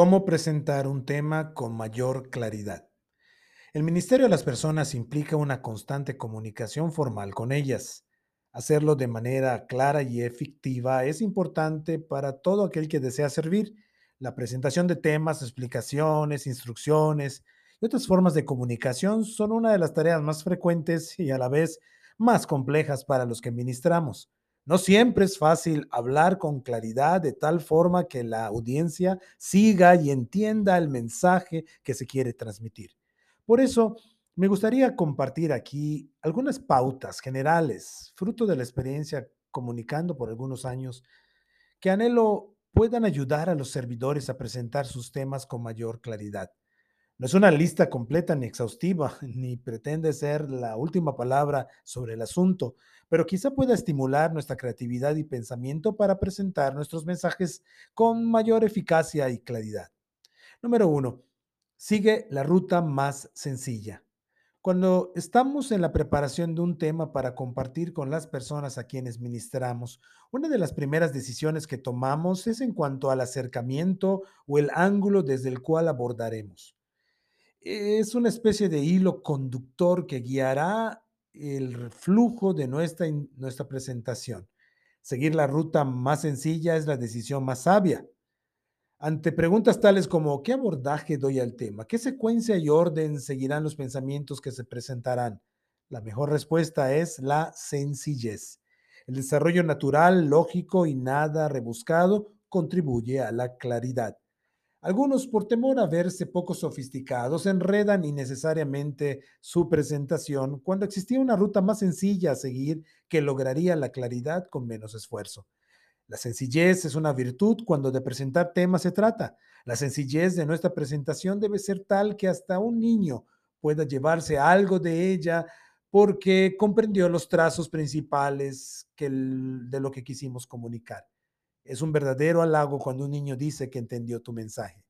¿Cómo presentar un tema con mayor claridad? El Ministerio de las Personas implica una constante comunicación formal con ellas. Hacerlo de manera clara y efectiva es importante para todo aquel que desea servir. La presentación de temas, explicaciones, instrucciones y otras formas de comunicación son una de las tareas más frecuentes y a la vez más complejas para los que ministramos. No siempre es fácil hablar con claridad de tal forma que la audiencia siga y entienda el mensaje que se quiere transmitir. Por eso, me gustaría compartir aquí algunas pautas generales, fruto de la experiencia comunicando por algunos años, que anhelo puedan ayudar a los servidores a presentar sus temas con mayor claridad. No es una lista completa ni exhaustiva, ni pretende ser la última palabra sobre el asunto, pero quizá pueda estimular nuestra creatividad y pensamiento para presentar nuestros mensajes con mayor eficacia y claridad. Número uno, sigue la ruta más sencilla. Cuando estamos en la preparación de un tema para compartir con las personas a quienes ministramos, una de las primeras decisiones que tomamos es en cuanto al acercamiento o el ángulo desde el cual abordaremos es una especie de hilo conductor que guiará el flujo de nuestra, nuestra presentación. Seguir la ruta más sencilla es la decisión más sabia. Ante preguntas tales como ¿qué abordaje doy al tema? ¿Qué secuencia y orden seguirán los pensamientos que se presentarán? La mejor respuesta es la sencillez. El desarrollo natural, lógico y nada rebuscado contribuye a la claridad. Algunos, por temor a verse poco sofisticados, enredan innecesariamente su presentación cuando existía una ruta más sencilla a seguir que lograría la claridad con menos esfuerzo. La sencillez es una virtud cuando de presentar temas se trata. La sencillez de nuestra presentación debe ser tal que hasta un niño pueda llevarse algo de ella porque comprendió los trazos principales de lo que quisimos comunicar. Es un verdadero halago cuando un niño dice que entendió tu mensaje.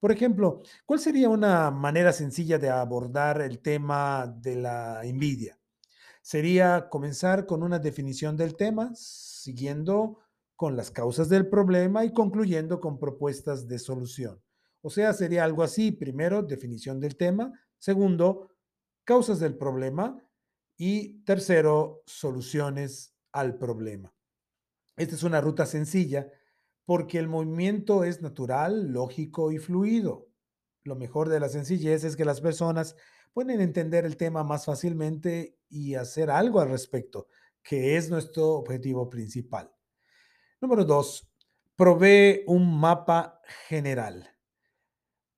Por ejemplo, ¿cuál sería una manera sencilla de abordar el tema de la envidia? Sería comenzar con una definición del tema, siguiendo con las causas del problema y concluyendo con propuestas de solución. O sea, sería algo así. Primero, definición del tema. Segundo, causas del problema. Y tercero, soluciones al problema. Esta es una ruta sencilla porque el movimiento es natural, lógico y fluido. Lo mejor de la sencillez es que las personas pueden entender el tema más fácilmente y hacer algo al respecto, que es nuestro objetivo principal. Número dos, provee un mapa general.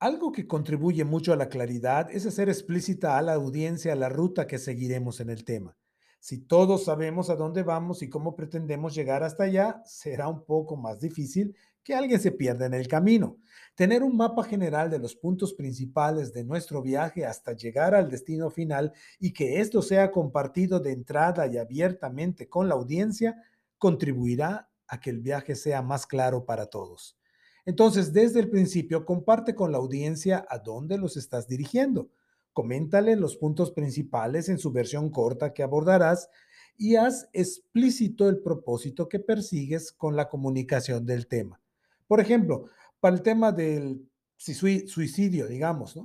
Algo que contribuye mucho a la claridad es hacer explícita a la audiencia la ruta que seguiremos en el tema. Si todos sabemos a dónde vamos y cómo pretendemos llegar hasta allá, será un poco más difícil que alguien se pierda en el camino. Tener un mapa general de los puntos principales de nuestro viaje hasta llegar al destino final y que esto sea compartido de entrada y abiertamente con la audiencia contribuirá a que el viaje sea más claro para todos. Entonces, desde el principio, comparte con la audiencia a dónde los estás dirigiendo Coméntale los puntos principales en su versión corta que abordarás y haz explícito el propósito que persigues con la comunicación del tema. Por ejemplo, para el tema del suicidio, digamos.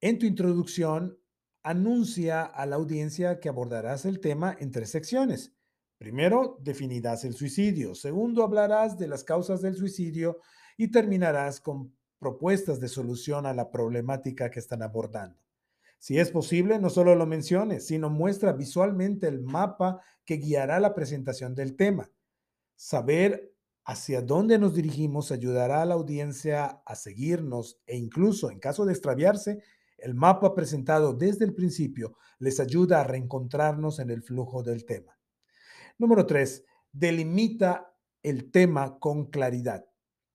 En tu introducción, anuncia a la audiencia que abordarás el tema en tres secciones. Primero, definirás el suicidio. Segundo, hablarás de las causas del suicidio y terminarás con propuestas de solución a la problemática que están abordando. Si es posible, no solo lo menciones, sino muestra visualmente el mapa que guiará la presentación del tema. Saber hacia dónde nos dirigimos ayudará a la audiencia a seguirnos e incluso en caso de extraviarse, el mapa presentado desde el principio les ayuda a reencontrarnos en el flujo del tema. Número tres, delimita el tema con claridad.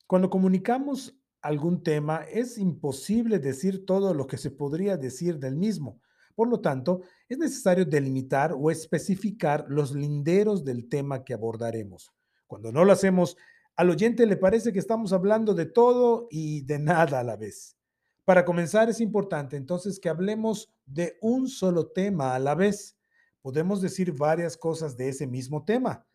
Cuando comunicamos algún tema, es imposible decir todo lo que se podría decir del mismo. Por lo tanto, es necesario delimitar o especificar los linderos del tema que abordaremos. Cuando no lo hacemos, al oyente le parece que estamos hablando de todo y de nada a la vez. Para comenzar, es importante entonces que hablemos de un solo tema a la vez. Podemos decir varias cosas de ese mismo tema,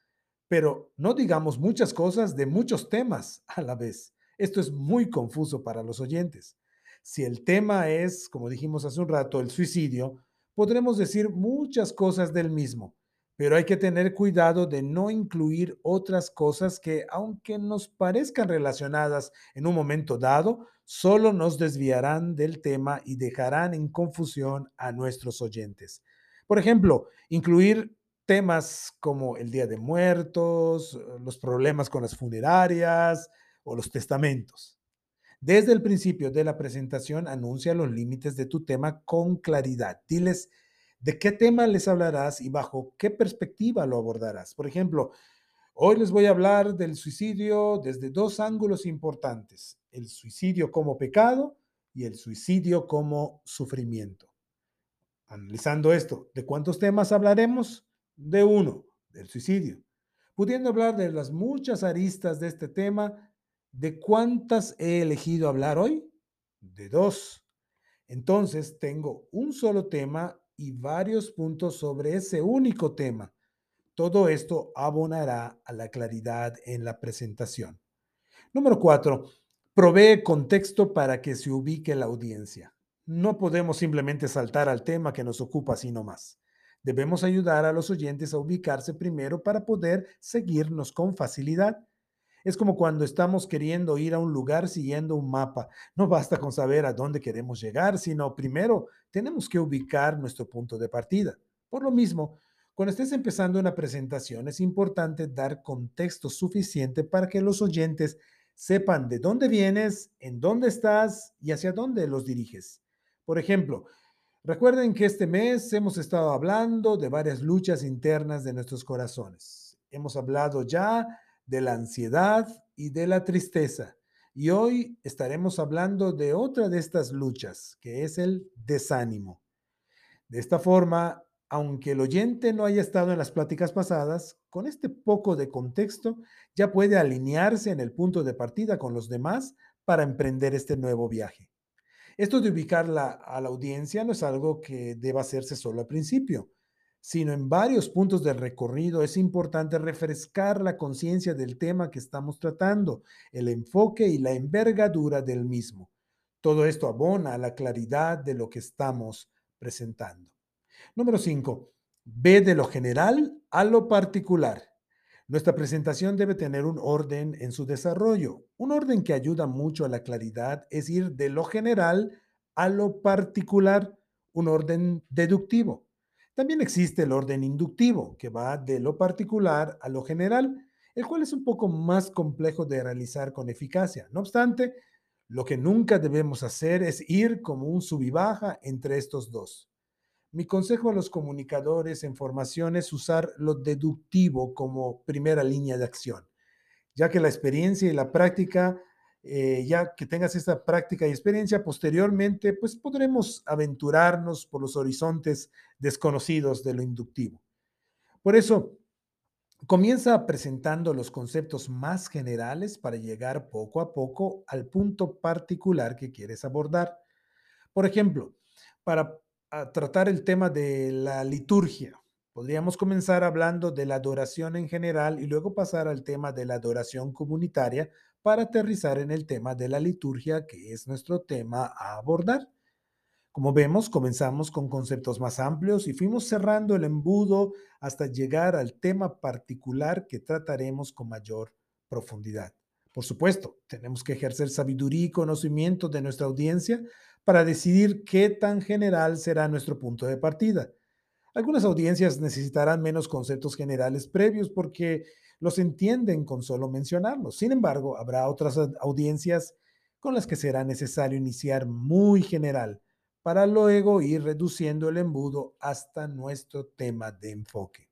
pero no digamos muchas cosas de muchos temas a la vez. Esto es muy confuso para los oyentes. Si el tema es, como dijimos hace un rato, el suicidio, podremos decir muchas cosas del mismo, pero hay que tener cuidado de no incluir otras cosas que, aunque nos parezcan relacionadas en un momento dado, solo nos desviarán del tema y dejarán en confusión a nuestros oyentes. Por ejemplo, incluir temas como el Día de Muertos, los problemas con las funerarias o los testamentos. Desde el principio de la presentación, anuncia los límites de tu tema con claridad. Diles de qué tema les hablarás y bajo qué perspectiva lo abordarás. Por ejemplo, hoy les voy a hablar del suicidio desde dos ángulos importantes, el suicidio como pecado y el suicidio como sufrimiento. Analizando esto, ¿de cuántos temas hablaremos? De uno, del suicidio. Pudiendo hablar de las muchas aristas de este tema, ¿de cuántas he elegido hablar hoy? De dos. Entonces tengo un solo tema y varios puntos sobre ese único tema. Todo esto abonará a la claridad en la presentación. Número cuatro, provee contexto para que se ubique la audiencia. No podemos simplemente saltar al tema que nos ocupa así nomás. Debemos ayudar a los oyentes a ubicarse primero para poder seguirnos con facilidad. Es como cuando estamos queriendo ir a un lugar siguiendo un mapa. No basta con saber a dónde queremos llegar, sino primero tenemos que ubicar nuestro punto de partida. Por lo mismo, cuando estés empezando una presentación, es importante dar contexto suficiente para que los oyentes sepan de dónde vienes, en dónde estás y hacia dónde los diriges. Por ejemplo, recuerden que este mes hemos estado hablando de varias luchas internas de nuestros corazones. Hemos hablado ya de la ansiedad y de la tristeza. Y hoy estaremos hablando de otra de estas luchas, que es el desánimo. De esta forma, aunque el oyente no haya estado en las pláticas pasadas, con este poco de contexto ya puede alinearse en el punto de partida con los demás para emprender este nuevo viaje. Esto de ubicar a la audiencia no es algo que deba hacerse solo al principio, sino en varios puntos del recorrido. Es importante refrescar la conciencia del tema que estamos tratando, el enfoque y la envergadura del mismo. Todo esto abona a la claridad de lo que estamos presentando. Número 5. Ve de lo general a lo particular. Nuestra presentación debe tener un orden en su desarrollo. Un orden que ayuda mucho a la claridad es ir de lo general a lo particular, un orden deductivo. También existe el orden inductivo, que va de lo particular a lo general, el cual es un poco más complejo de realizar con eficacia. No obstante, lo que nunca debemos hacer es ir como un sub y baja entre estos dos. Mi consejo a los comunicadores en formación es usar lo deductivo como primera línea de acción, ya que la experiencia y la práctica, eh, ya que tengas esta práctica y experiencia, posteriormente, pues podremos aventurarnos por los horizontes desconocidos de lo inductivo. Por eso, comienza presentando los conceptos más generales para llegar poco a poco al punto particular que quieres abordar. Por ejemplo, para a tratar el tema de la liturgia. Podríamos comenzar hablando de la adoración en general y luego pasar al tema de la adoración comunitaria para aterrizar en el tema de la liturgia, que es nuestro tema a abordar. Como vemos, comenzamos con conceptos más amplios y fuimos cerrando el embudo hasta llegar al tema particular que trataremos con mayor profundidad. Por supuesto, tenemos que ejercer sabiduría y conocimiento de nuestra audiencia para decidir qué tan general será nuestro punto de partida. Algunas audiencias necesitarán menos conceptos generales previos porque los entienden con solo mencionarlos. Sin embargo, habrá otras audiencias con las que será necesario iniciar muy general para luego ir reduciendo el embudo hasta nuestro tema de enfoque.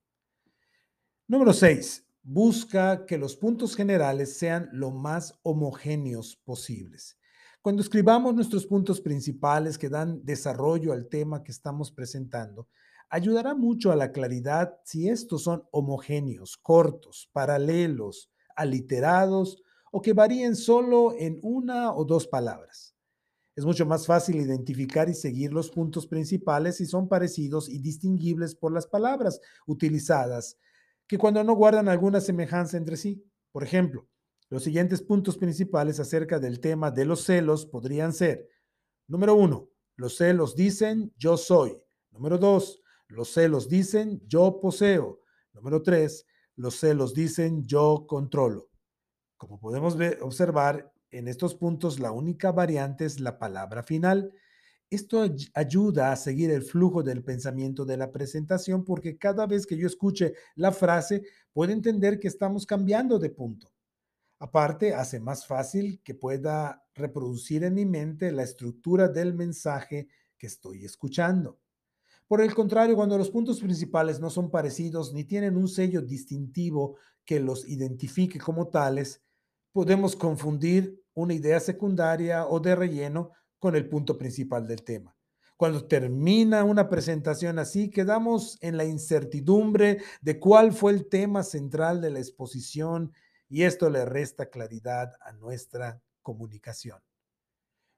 Número 6. Busca que los puntos generales sean lo más homogéneos posibles. Cuando escribamos nuestros puntos principales que dan desarrollo al tema que estamos presentando, ayudará mucho a la claridad si estos son homogéneos, cortos, paralelos, aliterados o que varíen solo en una o dos palabras. Es mucho más fácil identificar y seguir los puntos principales si son parecidos y distinguibles por las palabras utilizadas que cuando no guardan alguna semejanza entre sí. Por ejemplo, Los siguientes puntos principales acerca del tema de los celos podrían ser, número uno, los celos dicen yo soy. Número dos, los celos dicen yo poseo. Número tres, los celos dicen yo controlo. Como podemos observar en estos puntos, la única variante es la palabra final. Esto ayuda a seguir el flujo del pensamiento de la presentación porque cada vez que yo escuche la frase, puedo entender que estamos cambiando de punto. Aparte, hace más fácil que pueda reproducir en mi mente la estructura del mensaje que estoy escuchando. Por el contrario, cuando los puntos principales no son parecidos ni tienen un sello distintivo que los identifique como tales, podemos confundir una idea secundaria o de relleno con el punto principal del tema. Cuando termina una presentación así, quedamos en la incertidumbre de cuál fue el tema central de la exposición y esto le resta claridad a nuestra comunicación.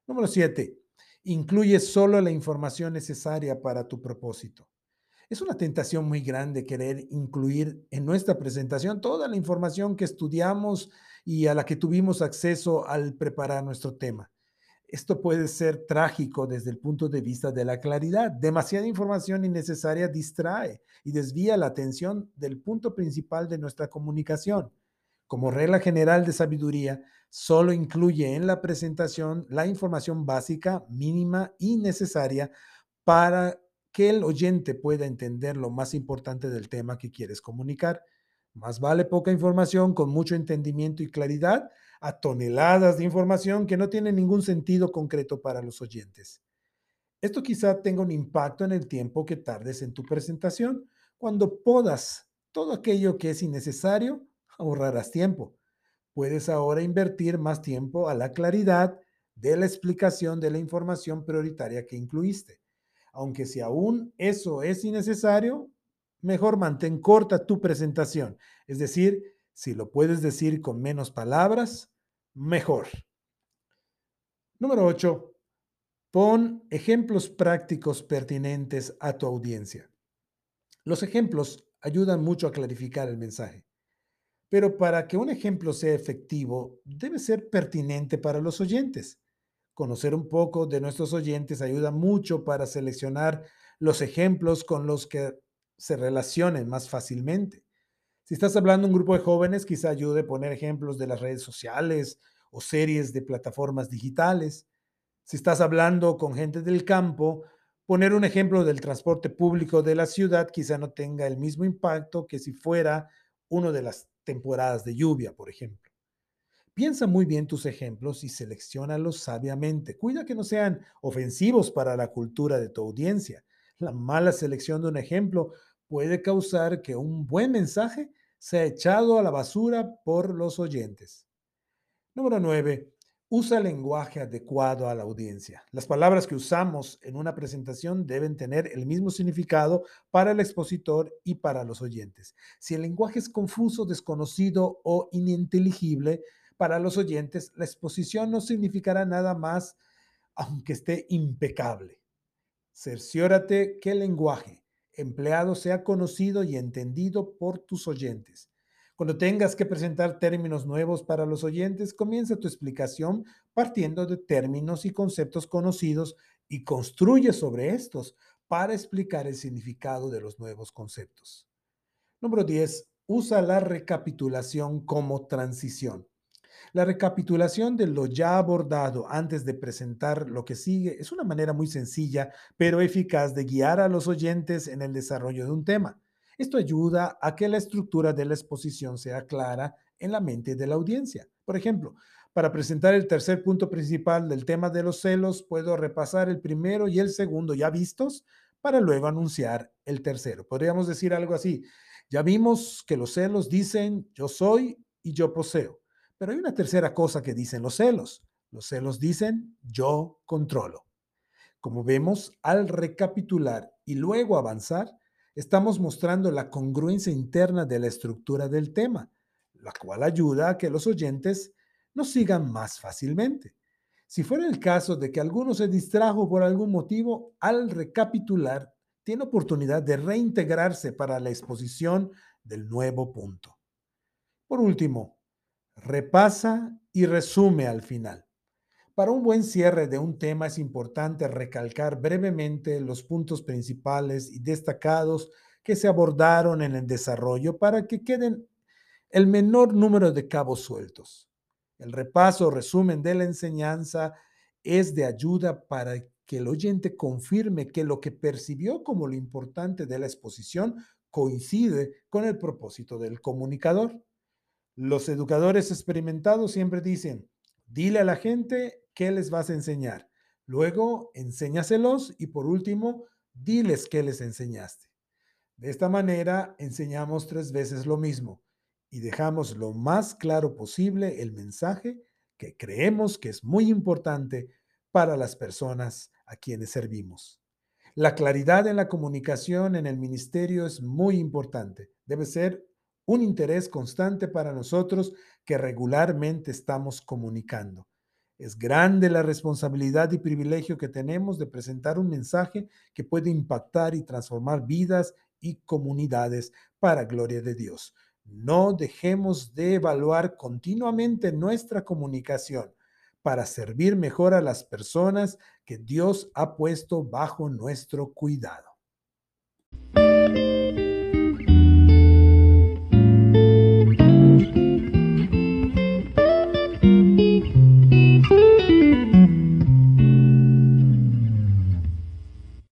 Número 7. Incluye solo la información necesaria para tu propósito. Es una tentación muy grande querer incluir en nuestra presentación toda la información que estudiamos y a la que tuvimos acceso al preparar nuestro tema. Esto puede ser trágico desde el punto de vista de la claridad. Demasiada información innecesaria distrae y desvía la atención del punto principal de nuestra comunicación. Como regla general de sabiduría, solo incluye en la presentación la información básica, mínima y necesaria para que el oyente pueda entender lo más importante del tema que quieres comunicar. Más vale poca información con mucho entendimiento y claridad a toneladas de información que no tiene ningún sentido concreto para los oyentes. Esto quizá tenga un impacto en el tiempo que tardes en tu presentación. Cuando podas todo aquello que es innecesario, ahorrarás tiempo. Puedes ahora invertir más tiempo a la claridad de la explicación de la información prioritaria que incluiste. Aunque si aún eso es innecesario, mejor mantén corta tu presentación. Es decir, si lo puedes decir con menos palabras, mejor. Número 8. Pon ejemplos prácticos pertinentes a tu audiencia. Los ejemplos ayudan mucho a clarificar el mensaje. Pero para que un ejemplo sea efectivo, debe ser pertinente para los oyentes. Conocer un poco de nuestros oyentes ayuda mucho para seleccionar los ejemplos con los que se relacionen más fácilmente. Si estás hablando de un grupo de jóvenes, quizá ayude a poner ejemplos de las redes sociales o series de plataformas digitales. Si estás hablando con gente del campo, poner un ejemplo del transporte público de la ciudad quizá no tenga el mismo impacto que si fuera uno de las temporadas de lluvia, por ejemplo. Piensa muy bien tus ejemplos y seleccionalos sabiamente. Cuida que no sean ofensivos para la cultura de tu audiencia. La mala selección de un ejemplo puede causar que un buen mensaje sea echado a la basura por los oyentes. Número 9. Usa lenguaje adecuado a la audiencia. Las palabras que usamos en una presentación deben tener el mismo significado para el expositor y para los oyentes. Si el lenguaje es confuso, desconocido o ininteligible para los oyentes, la exposición no significará nada más aunque esté impecable. Cerciórate que el lenguaje empleado sea conocido y entendido por tus oyentes. Cuando tengas que presentar términos nuevos para los oyentes, comienza tu explicación partiendo de términos y conceptos conocidos y construye sobre estos para explicar el significado de los nuevos conceptos. Número 10. Usa la recapitulación como transición. La recapitulación de lo ya abordado antes de presentar lo que sigue es una manera muy sencilla, pero eficaz de guiar a los oyentes en el desarrollo de un tema. Esto ayuda a que la estructura de la exposición sea clara en la mente de la audiencia. Por ejemplo, para presentar el tercer punto principal del tema de los celos, puedo repasar el primero y el segundo ya vistos para luego anunciar el tercero. Podríamos decir algo así. Ya vimos que los celos dicen yo soy y yo poseo. Pero hay una tercera cosa que dicen los celos. Los celos dicen yo controlo. Como vemos, al recapitular y luego avanzar, estamos mostrando la congruencia interna de la estructura del tema, la cual ayuda a que los oyentes nos sigan más fácilmente. Si fuera el caso de que alguno se distrajo por algún motivo, al recapitular, tiene oportunidad de reintegrarse para la exposición del nuevo punto. Por último, repasa y resume al final. Para un buen cierre de un tema es importante recalcar brevemente los puntos principales y destacados que se abordaron en el desarrollo para que queden el menor número de cabos sueltos. El repaso o resumen de la enseñanza es de ayuda para que el oyente confirme que lo que percibió como lo importante de la exposición coincide con el propósito del comunicador. Los educadores experimentados siempre dicen, dile a la gente qué les vas a enseñar. Luego, enséñaselos y por último, diles qué les enseñaste. De esta manera, enseñamos tres veces lo mismo y dejamos lo más claro posible el mensaje que creemos que es muy importante para las personas a quienes servimos. La claridad en la comunicación en el ministerio es muy importante. Debe ser un interés constante para nosotros que regularmente estamos comunicando. Es grande la responsabilidad y privilegio que tenemos de presentar un mensaje que puede impactar y transformar vidas y comunidades para gloria de Dios. No dejemos de evaluar continuamente nuestra comunicación para servir mejor a las personas que Dios ha puesto bajo nuestro cuidado.